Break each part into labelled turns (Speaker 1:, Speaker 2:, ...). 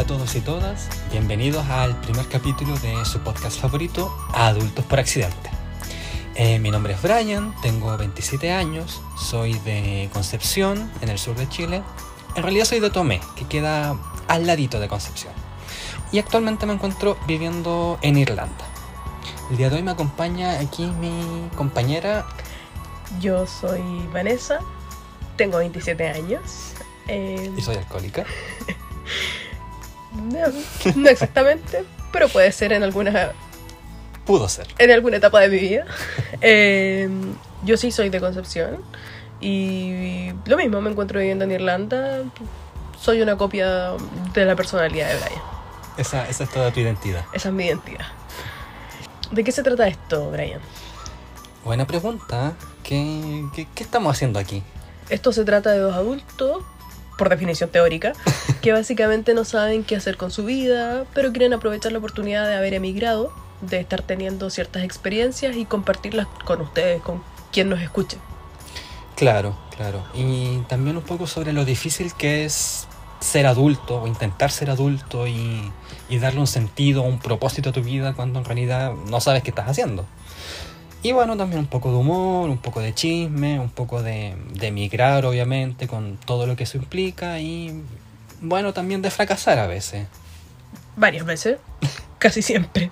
Speaker 1: Hola a todos y todas, bienvenidos al primer capítulo de su podcast favorito, Adultos por Accidente. Eh, mi nombre es Brian, tengo 27 años, soy de Concepción, en el sur de Chile. En realidad soy de Tomé, que queda al ladito de Concepción. Y actualmente me encuentro viviendo en Irlanda. El día de hoy me acompaña aquí mi compañera.
Speaker 2: Yo soy Vanessa, tengo 27 años. eh,
Speaker 1: Y soy alcohólica.
Speaker 2: no, exactamente, pero puede ser en alguna,
Speaker 1: Pudo ser.
Speaker 2: en alguna etapa de mi vida. Eh, yo sí soy de Concepción y lo mismo, me encuentro viviendo en Irlanda. Soy una copia de la personalidad de Brian.
Speaker 1: Esa, esa es toda tu identidad.
Speaker 2: Esa es mi identidad. ¿De qué se trata esto, Brian?
Speaker 1: Buena pregunta. ¿Qué, qué, qué estamos haciendo aquí?
Speaker 2: Esto se trata de dos adultos, por definición teórica, que básicamente no saben qué hacer con su vida, pero quieren aprovechar la oportunidad de haber emigrado, de estar teniendo ciertas experiencias y compartirlas con ustedes, con quien nos escuche.
Speaker 1: Claro, claro. Y también un poco sobre lo difícil que es ser adulto o intentar ser adulto y, y darle un sentido, un propósito a tu vida cuando en realidad no sabes qué estás haciendo. Y bueno, también un poco de humor, un poco de chisme, un poco de, de emigrar, obviamente, con todo lo que eso implica y bueno, también de fracasar a veces.
Speaker 2: Varias veces, casi siempre.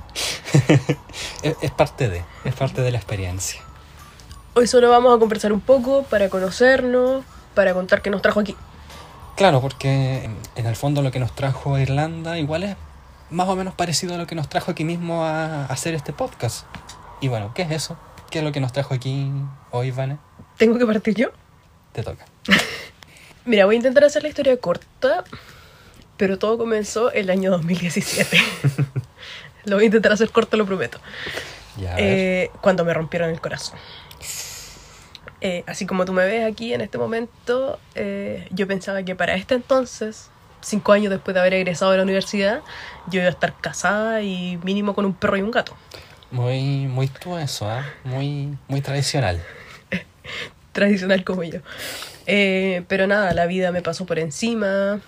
Speaker 1: Es, es parte de, es parte de la experiencia.
Speaker 2: Hoy solo vamos a conversar un poco para conocernos, para contar qué nos trajo aquí.
Speaker 1: Claro, porque en, en el fondo lo que nos trajo a Irlanda igual es más o menos parecido a lo que nos trajo aquí mismo a, a hacer este podcast. Y bueno, ¿qué es eso? ¿Qué es lo que nos trajo aquí hoy, Vane?
Speaker 2: ¿Tengo que partir yo?
Speaker 1: Te toca.
Speaker 2: Mira, voy a intentar hacer la historia corta, pero todo comenzó el año 2017. lo voy a intentar hacer corto, lo prometo.
Speaker 1: Ya.
Speaker 2: Eh, cuando me rompieron el corazón. Eh, así como tú me ves aquí en este momento, eh, yo pensaba que para este entonces, cinco años después de haber egresado de la universidad, yo iba a estar casada y mínimo con un perro y un gato.
Speaker 1: Muy, muy tú eso, ¿ah? Muy, muy tradicional.
Speaker 2: Tradicional como yo. Eh, pero nada, la vida me pasó por encima.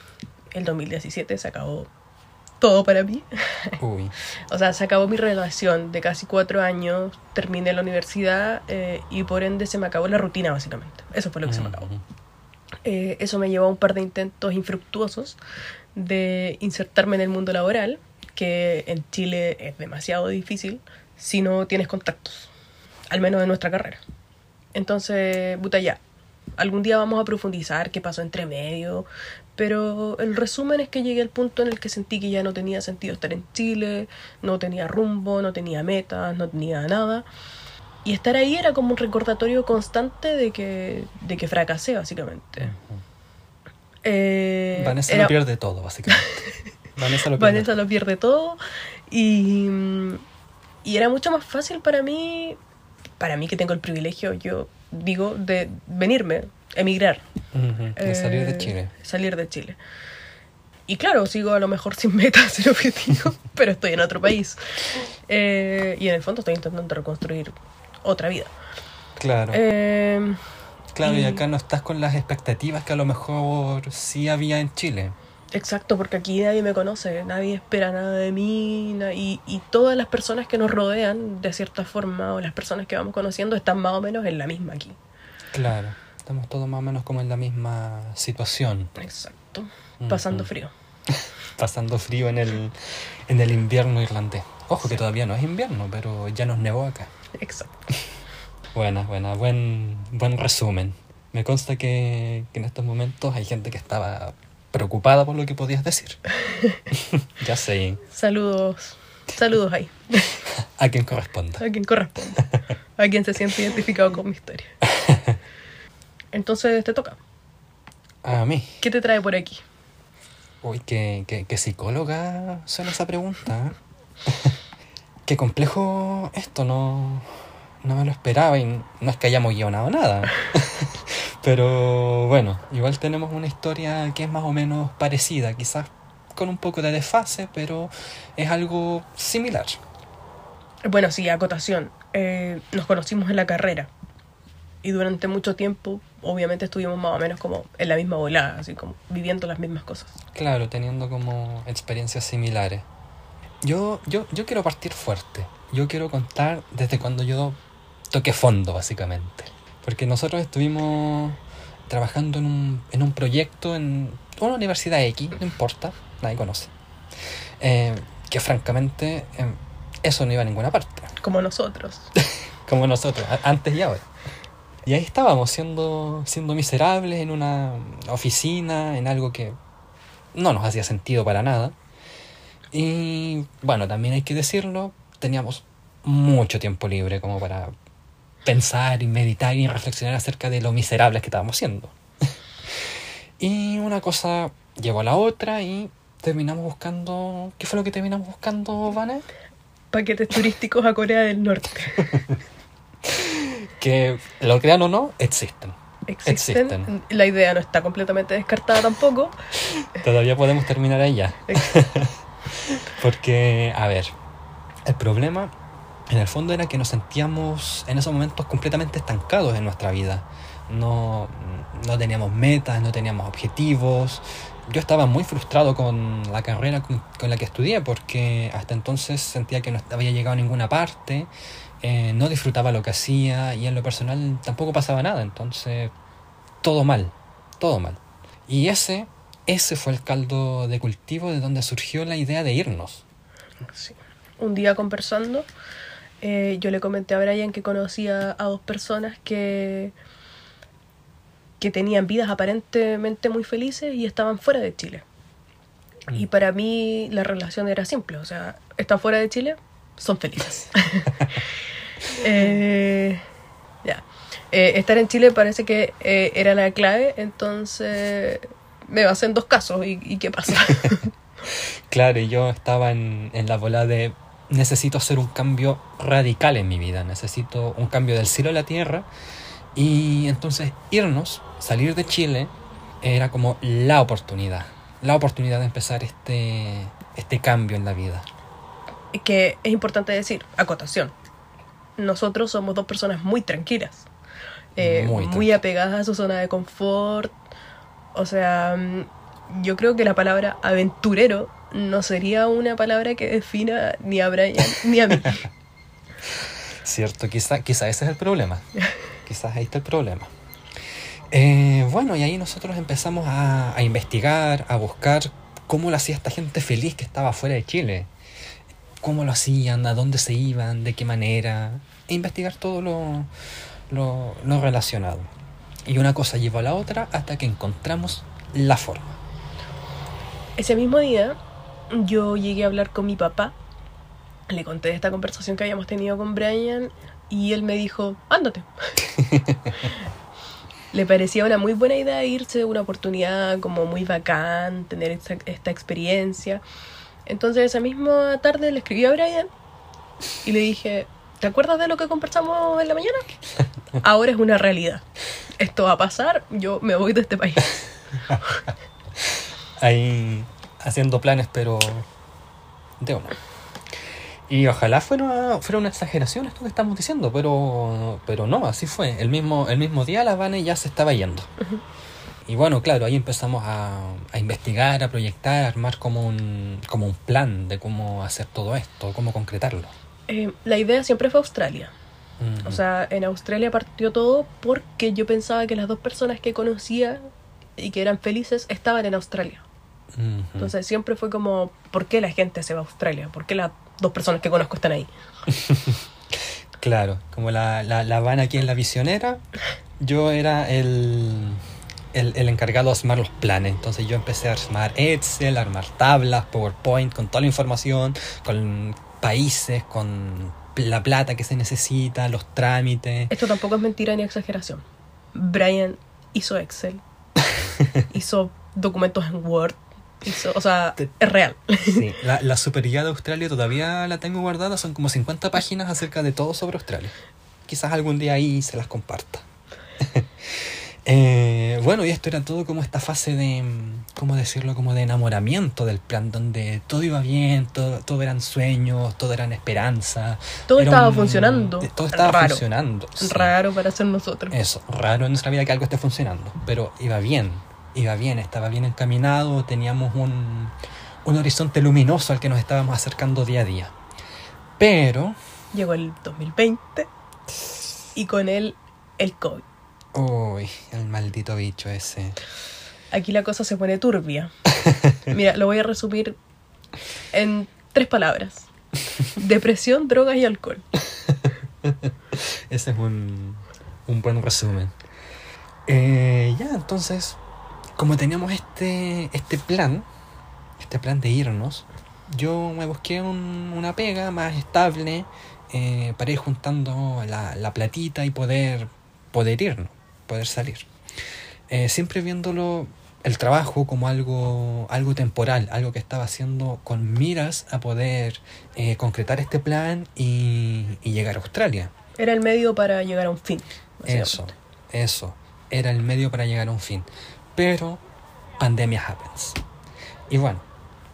Speaker 2: El 2017 se acabó todo para mí.
Speaker 1: Uy.
Speaker 2: O sea, se acabó mi relación de casi cuatro años, terminé la universidad eh, y por ende se me acabó la rutina básicamente. Eso fue lo que se me acabó. Eh, eso me llevó a un par de intentos infructuosos de insertarme en el mundo laboral, que en Chile es demasiado difícil si no tienes contactos, al menos en nuestra carrera. Entonces, puta ya, algún día vamos a profundizar qué pasó entre medio, pero el resumen es que llegué al punto en el que sentí que ya no tenía sentido estar en Chile, no tenía rumbo, no tenía metas, no tenía nada. Y estar ahí era como un recordatorio constante de que, de que fracasé, básicamente. Eh,
Speaker 1: Vanessa
Speaker 2: era-
Speaker 1: lo pierde todo, básicamente. Vanessa lo pierde
Speaker 2: Vanessa lo pierde todo. Y, y era mucho más fácil para mí, para mí que tengo el privilegio, yo digo, de venirme, emigrar.
Speaker 1: De salir de
Speaker 2: Eh,
Speaker 1: Chile.
Speaker 2: Salir de Chile. Y claro, sigo a lo mejor sin metas, sin objetivo, pero estoy en otro país. Eh, y en el fondo estoy intentando reconstruir otra vida.
Speaker 1: Claro.
Speaker 2: Eh,
Speaker 1: claro, y
Speaker 2: y-
Speaker 1: acá no estás con las expectativas que a lo mejor sí había en Chile.
Speaker 2: Exacto, porque aquí nadie me conoce, nadie espera nada de mí y, y todas las personas que nos rodean, de cierta forma, o las personas que vamos conociendo, están más o menos en la misma aquí.
Speaker 1: Claro. Estamos todos más o menos como en la misma situación.
Speaker 2: Exacto, pasando frío.
Speaker 1: pasando frío en el, en el invierno irlandés. Ojo que todavía no es invierno, pero ya nos nevó acá.
Speaker 2: Exacto.
Speaker 1: Buena, buena, buen, buen resumen. Me consta que, que en estos momentos hay gente que estaba preocupada por lo que podías decir. ya sé,
Speaker 2: Saludos, saludos ahí,
Speaker 1: a quien corresponda.
Speaker 2: a quien corresponda, a quien se siente identificado con mi historia. Entonces te toca.
Speaker 1: A mí.
Speaker 2: ¿Qué te trae por aquí?
Speaker 1: Uy, qué, qué, qué psicóloga suena esa pregunta. ¿eh? qué complejo esto, no, no me lo esperaba y no es que hayamos guionado nada. Pero bueno, igual tenemos una historia que es más o menos parecida, quizás con un poco de desfase, pero es algo similar.
Speaker 2: Bueno, sí, acotación. Eh, nos conocimos en la carrera. Y durante mucho tiempo, obviamente, estuvimos más o menos como en la misma volada, así como viviendo las mismas cosas.
Speaker 1: Claro, teniendo como experiencias similares. Yo, yo, yo quiero partir fuerte. Yo quiero contar desde cuando yo toqué fondo, básicamente. Porque nosotros estuvimos trabajando en un, en un proyecto en una universidad X, no importa, nadie conoce. Eh, que francamente, eh, eso no iba a ninguna parte.
Speaker 2: Como nosotros.
Speaker 1: Como nosotros, antes y ahora. Y ahí estábamos, siendo, siendo miserables en una oficina, en algo que no nos hacía sentido para nada. Y bueno, también hay que decirlo, teníamos mucho tiempo libre como para pensar y meditar y reflexionar acerca de lo miserables que estábamos siendo. y una cosa llevó a la otra y terminamos buscando... ¿Qué fue lo que terminamos buscando, Vane?
Speaker 2: Paquetes turísticos a Corea del Norte.
Speaker 1: Que lo crean o no, existen.
Speaker 2: Existen.
Speaker 1: Existen.
Speaker 2: La idea no está completamente descartada tampoco.
Speaker 1: Todavía podemos terminar ahí ya. Porque, a ver, el problema en el fondo era que nos sentíamos en esos momentos completamente estancados en nuestra vida. No, no teníamos metas, no teníamos objetivos. Yo estaba muy frustrado con la carrera con, con la que estudié porque hasta entonces sentía que no había llegado a ninguna parte, eh, no disfrutaba lo que hacía y en lo personal tampoco pasaba nada. Entonces, todo mal, todo mal. Y ese, ese fue el caldo de cultivo de donde surgió la idea de irnos.
Speaker 2: Sí. Un día conversando, eh, yo le comenté a Brian que conocía a dos personas que, que tenían vidas aparentemente muy felices y estaban fuera de Chile. Y para mí la relación era simple, o sea, están fuera de Chile, son felices. Eh, ya. Eh, estar en Chile parece que eh, era la clave, entonces me basé en dos casos y, y qué pasa.
Speaker 1: Claro, y yo estaba en, en la bola de necesito hacer un cambio radical en mi vida, necesito un cambio del cielo a la tierra. Y entonces irnos, salir de Chile, era como la oportunidad, la oportunidad de empezar este, este cambio en la vida.
Speaker 2: que es importante decir, acotación. Nosotros somos dos personas muy tranquilas, eh,
Speaker 1: Muy
Speaker 2: apegadas a su zona de confort. O sea, mm, yo creo que la palabra aventurero no sería una palabra que defina ni a Brian ni a mí.
Speaker 1: Cierto, quizá, quizá ese es el problema. Quizás ahí está el problema. Eh, bueno, y ahí nosotros empezamos a, a investigar, a buscar cómo lo hacía esta gente feliz que estaba fuera de Chile. Cómo lo hacían, a dónde se iban, de qué manera. E investigar todo lo, lo, lo relacionado. Y una cosa llevó a la otra hasta que encontramos la forma.
Speaker 2: Ese mismo día yo llegué a hablar con mi papá, le conté de esta conversación que habíamos tenido con Brian y él me dijo, ándate. le parecía una muy buena idea irse, una oportunidad como muy bacán, tener esta, esta experiencia. Entonces esa misma tarde le escribí a Brian y le dije, ¿te acuerdas de lo que conversamos en la mañana? Ahora es una realidad. Esto va a pasar, yo me voy de este país.
Speaker 1: ahí haciendo planes, pero de una. Y ojalá fuera, fuera una exageración esto que estamos diciendo, pero, pero no, así fue. El mismo, el mismo día la Vane ya se estaba yendo. Y bueno, claro, ahí empezamos a, a investigar, a proyectar, a armar como un, como un plan de cómo hacer todo esto, cómo concretarlo.
Speaker 2: Eh, la idea siempre fue Australia. O sea, en Australia partió todo porque yo pensaba que las dos personas que conocía y que eran felices estaban en Australia. Entonces siempre fue como, ¿por qué la gente se va a Australia? ¿Por qué las dos personas que conozco están ahí?
Speaker 1: Claro, como la, la, la Habana aquí en la visionera, yo era el, el, el encargado de armar los planes. Entonces yo empecé a armar Excel, a armar tablas, PowerPoint, con toda la información, con países, con la plata que se necesita, los trámites.
Speaker 2: Esto tampoco es mentira ni exageración. Brian hizo Excel, hizo documentos en Word, hizo, o sea,
Speaker 1: Te-
Speaker 2: es real.
Speaker 1: Sí, la, la super guía de Australia todavía la tengo guardada, son como 50 páginas acerca de todo sobre Australia. Quizás algún día ahí se las comparta. Eh, bueno, y esto era todo como esta fase de, mm, ¿cómo decirlo? Como de enamoramiento del plan, donde todo iba bien, todo, todo eran sueños, todo eran esperanza.
Speaker 2: Todo
Speaker 1: Era
Speaker 2: estaba
Speaker 1: un-
Speaker 2: funcionando.
Speaker 1: Todo estaba
Speaker 2: Raro.
Speaker 1: funcionando. sí.
Speaker 2: Raro para ser nosotros.
Speaker 1: Eso, raro en nuestra vida que algo esté funcionando, pero iba bien, iba bien, estaba bien encaminado, teníamos un, un horizonte luminoso al que nos estábamos acercando día a día. Pero,
Speaker 2: Llegó el 2020 y con él el COVID.
Speaker 1: uy, el maldito bicho ese.
Speaker 2: Aquí la cosa se pone turbia. Mira, lo voy a resumir en tres palabras. Depresión, drogas y alcohol.
Speaker 1: Ese es un, un buen resumen. Eh, ya, entonces, como teníamos este, este plan, este plan de irnos, yo me busqué un- una pega más estable eh, para ir juntando la, la platita y poder, poder irnos, poder salir. Eh, siempre viéndolo el trabajo como algo, algo temporal, algo que estaba haciendo con miras a poder eh, concretar este plan y, y llegar a Australia.
Speaker 2: Era el medio para llegar a un fin.
Speaker 1: Eso, eso. Era el medio para llegar a un fin. Pero pandemia happens. Y bueno,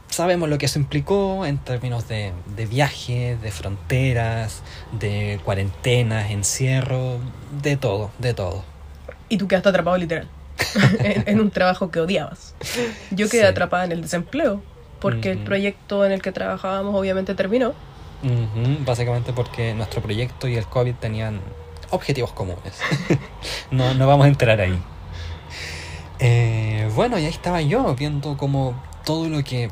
Speaker 1: sabemos lo que eso implicó en términos de, de viaje, de fronteras, de cuarentenas, encierro, de todo, de todo.
Speaker 2: Y tú quedaste atrapado literal. en, en un trabajo que odiabas. Yo quedé
Speaker 1: Sí.
Speaker 2: atrapada en el desempleo. Porque el proyecto en el que trabajábamos obviamente terminó.
Speaker 1: Ujú, Básicamente porque nuestro proyecto y el COVID tenían objetivos comunes. no, no vamos a entrar ahí. Eh, bueno, y ahí estaba yo viendo como todo lo que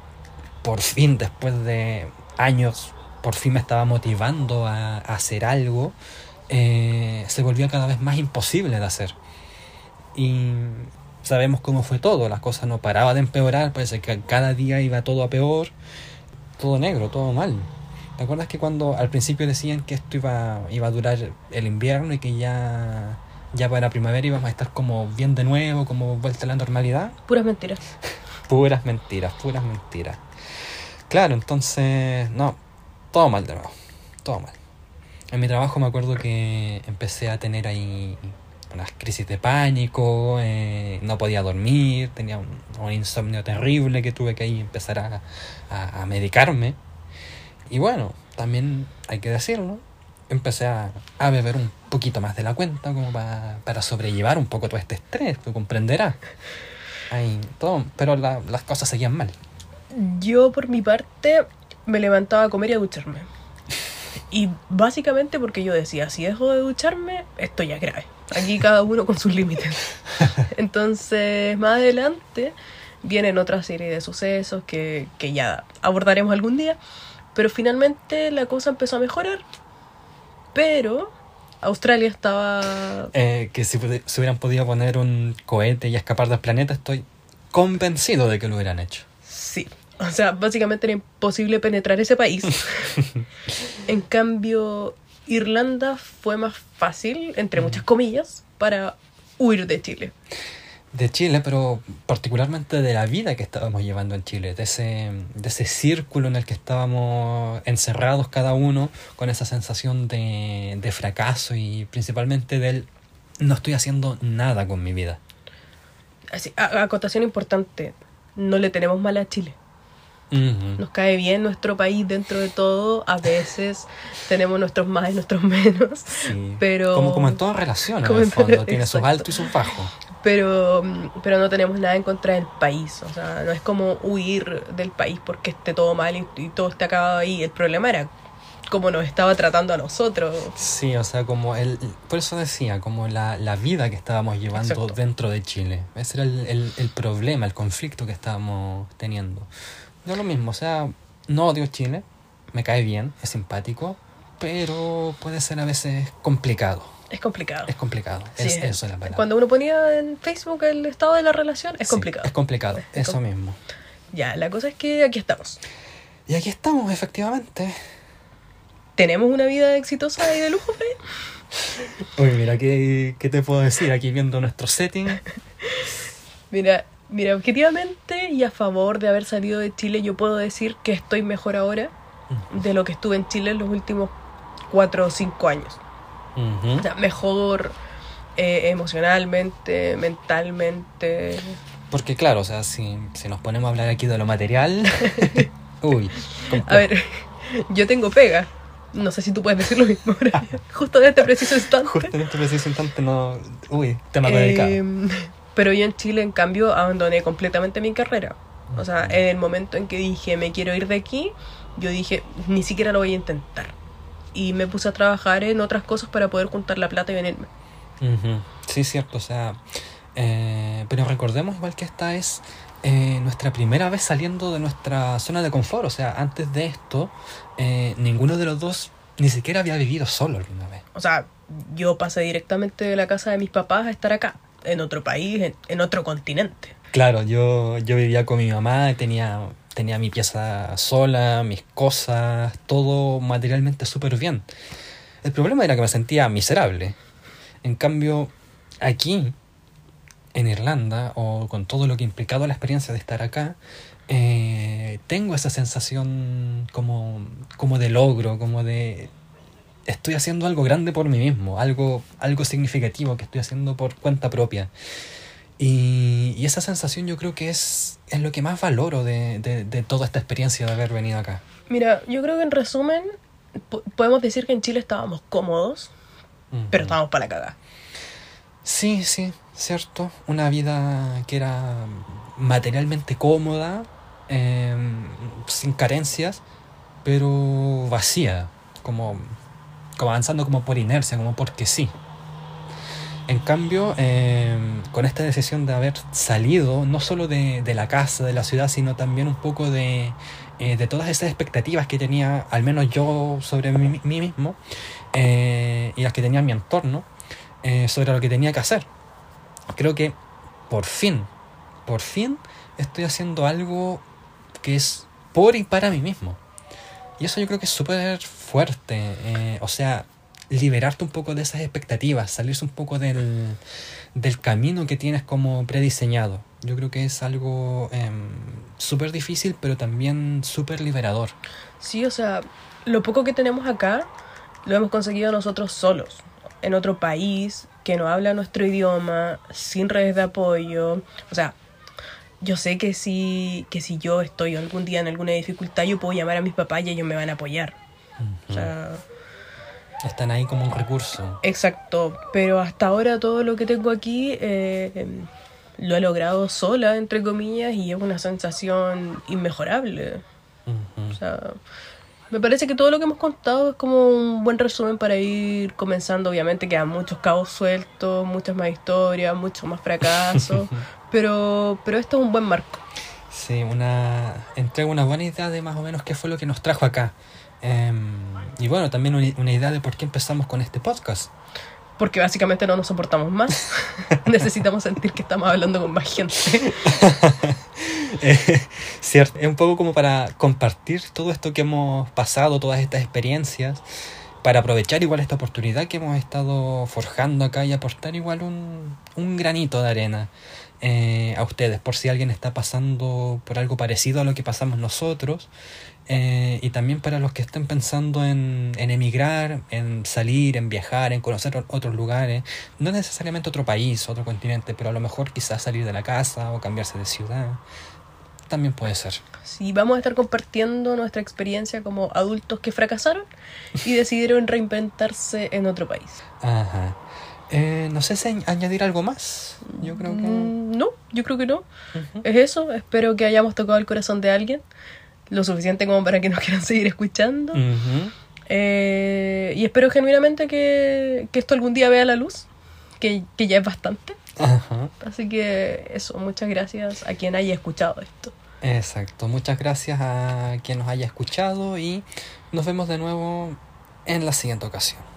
Speaker 1: por fin, después de años, por fin me estaba motivando a, hacer algo, eh, se volvía cada vez más imposible de hacer. Y sabemos cómo fue todo, las cosas no paraban de empeorar, parece que cada día iba todo a peor, todo negro, todo mal. ¿Te acuerdas que cuando al principio decían que esto iba, iba a durar el invierno y que ya, ya para primavera íbamos a estar como bien de nuevo, como vuelta a la normalidad?
Speaker 2: Puras mentiras.
Speaker 1: Puras mentiras, puras mentiras. Claro, entonces, no, todo mal de nuevo, todo mal. En mi trabajo me acuerdo que empecé a tener ahí unas crisis de pánico, eh, no podía dormir, tenía un, un insomnio terrible que tuve que ahí empezar a, a- a medicarme. Y bueno, también hay que decirlo, empecé a, a beber un poquito más de la cuenta como pa- para sobrellevar un poco todo este estrés, tú comprenderás. Ahí, todo, pero la- las cosas seguían mal.
Speaker 2: Yo, por mi parte, me levantaba a comer y a ducharme. Y básicamente porque yo decía, si dejo de ducharme, esto ya es grave. Aquí cada uno con sus límites. Entonces, más adelante vienen otra serie de sucesos que, que ya abordaremos algún día. Pero finalmente la cosa empezó a mejorar. Pero Australia estaba...
Speaker 1: Eh, que si, si hubieran podido poner un cohete y escapar del planeta, estoy convencido de que lo hubieran hecho.
Speaker 2: Sí. O sea, básicamente era imposible penetrar ese país. en cambio, Irlanda fue más fácil, entre muchas comillas, para huir de Chile.
Speaker 1: De Chile, pero particularmente de la vida que estábamos llevando en Chile, de ese, de ese círculo en el que estábamos encerrados cada uno, con esa sensación de, de fracaso y principalmente del no estoy haciendo nada con mi vida.
Speaker 2: Así, a- acotación importante, no le tenemos mal a Chile. Nos cae bien nuestro país dentro de todo. A veces tenemos nuestros más y nuestros menos.
Speaker 1: Sí.
Speaker 2: Pero-
Speaker 1: Como, como en toda relación, en
Speaker 2: Como
Speaker 1: el
Speaker 2: en-
Speaker 1: fondo, tiene sus altos y sus bajos.
Speaker 2: Pero, pero no tenemos nada en contra del país. O sea, no es como huir del país porque esté todo mal y, y todo esté acabado ahí. El problema era cómo nos estaba tratando a nosotros.
Speaker 1: Sí, o sea, como el, por eso decía, como la, la vida que estábamos llevando
Speaker 2: Exacto.
Speaker 1: dentro de Chile. Ese era el, el, el problema, el conflicto que estábamos teniendo. No lo mismo, o sea, no odio Chile, me cae bien, es simpático, pero puede ser a veces complicado.
Speaker 2: Es complicado.
Speaker 1: Es complicado,
Speaker 2: Sí,
Speaker 1: es eso la palabra.
Speaker 2: Cuando uno ponía en Facebook el estado de la relación, es
Speaker 1: Sí,
Speaker 2: complicado.
Speaker 1: Es complicado,
Speaker 2: Es
Speaker 1: eso mismo.
Speaker 2: Ya, la cosa es que aquí estamos.
Speaker 1: Y aquí estamos, efectivamente.
Speaker 2: ¿Tenemos una vida exitosa y de lujo, Fred?
Speaker 1: Uy, mira, ¿qué, ¿qué te puedo decir? Aquí viendo nuestro setting.
Speaker 2: Mira, mira, objetivamente y a favor de haber salido de Chile, yo puedo decir que estoy mejor ahora de lo que estuve en Chile en los últimos cuatro o cinco años. O sea, mejor eh, emocionalmente, mentalmente.
Speaker 1: Porque claro, o sea, si, si nos ponemos a hablar aquí de lo material, uy.
Speaker 2: A ver, yo tengo pega. No sé si tú puedes decir lo mismo. Justo en este preciso instante.
Speaker 1: Justo en este preciso instante no... Uy, tema delicado.
Speaker 2: Eh, pero yo en Chile, en cambio, abandoné completamente mi carrera. O sea, en el momento en que dije, me quiero ir de aquí, yo dije, ni siquiera lo voy a intentar. Y me puse a trabajar en otras cosas para poder juntar la plata y venirme.
Speaker 1: Ujú. Sí, cierto, o sea... eh, pero recordemos igual que esta es eh, nuestra primera vez saliendo de nuestra zona de confort. O sea, antes de esto, eh, ninguno de los dos ni siquiera había vivido solo alguna vez.
Speaker 2: O sea, yo pasé directamente de la casa de mis papás a estar acá, en otro país, en, en otro continente.
Speaker 1: Claro, yo, yo vivía con mi mamá, tenía, tenía mi pieza sola, mis cosas, todo materialmente súper bien. El problema era que me sentía miserable. En cambio, aquí, en Irlanda, o con todo lo que ha implicado la experiencia de estar acá, eh, tengo esa sensación como, como de logro, como de estoy haciendo algo grande por mí mismo, algo, algo significativo que estoy haciendo por cuenta propia. Y, y esa sensación yo creo que es, es lo que más valoro de, de, de toda esta experiencia de haber venido acá.
Speaker 2: Mira, yo creo que en resumen, po- podemos decir que en Chile estábamos cómodos, pero estábamos para cagar.
Speaker 1: Sí, sí, cierto. Una vida que era materialmente cómoda, eh, sin carencias, pero vacía, como, como avanzando como por inercia, como porque sí. En cambio, eh, con esta decisión de haber salido, no solo de, la casa, de la ciudad, sino también un poco de, eh, de todas esas expectativas que tenía, al menos yo, sobre mí, mismo, eh, y las que tenía en mi entorno, eh, sobre lo que tenía que hacer. Creo que por fin, por fin estoy haciendo algo que es por y para mí mismo. Y eso yo creo que es súper fuerte. o sea, liberarte un poco de esas expectativas, salirse un poco del, del camino que tienes como prediseñado. Yo creo que es algo em, súper difícil, pero también súper liberador.
Speaker 2: Sí, o sea, lo poco que tenemos acá lo hemos conseguido nosotros solos, en otro país que no habla nuestro idioma, sin redes de apoyo. O sea, yo sé que si, que si yo estoy algún día en alguna dificultad, yo puedo llamar a mis papás y ellos me van a apoyar. O sea,
Speaker 1: Están ahí como un recurso.
Speaker 2: exacto. Pero hasta ahora todo lo que tengo aquí eh, em, lo he logrado sola, entre comillas, y es una sensación inmejorable. O sea, me parece que todo lo que hemos contado es como un buen resumen para ir comenzando. Obviamente quedan muchos cabos sueltos, muchas más historias, muchos más fracasos, pero, pero esto es un buen marco.
Speaker 1: Sí, una entrega una buena idea de más o menos qué fue lo que nos trajo acá. Em, y bueno, también una, una idea de por qué empezamos con este podcast.
Speaker 2: Porque básicamente no nos soportamos más. Necesitamos sentir que estamos hablando con más gente.
Speaker 1: Eh, Cierto, es un poco como para compartir todo esto que hemos pasado, todas estas experiencias, para aprovechar igual esta oportunidad que hemos estado forjando acá y aportar igual un, un granito de arena eh, a ustedes, por si alguien está pasando por algo parecido a lo que pasamos nosotros, eh, y también para los que estén pensando en, en emigrar, en salir, en viajar, en conocer otros lugares, no necesariamente otro país, otro continente, pero a lo mejor quizás salir de la casa o cambiarse de ciudad. También puede ser.
Speaker 2: Sí, vamos a estar compartiendo nuestra experiencia como adultos que fracasaron y decidieron reinventarse en otro país.
Speaker 1: Ajá. Eh, no sé si añ- añadir algo más. Yo creo que.
Speaker 2: Mm, No, yo creo que no.
Speaker 1: Ujú.
Speaker 2: Es eso, espero que hayamos tocado el corazón de alguien, lo suficiente como para que nos quieran seguir escuchando. Eh, y espero genuinamente que, que esto algún día vea la luz, que, que ya es bastante.
Speaker 1: Ajá.
Speaker 2: Así que eso, muchas gracias a quien haya escuchado esto.
Speaker 1: Exacto. Muchas gracias a quien nos haya escuchado y nos vemos de nuevo en la siguiente ocasión.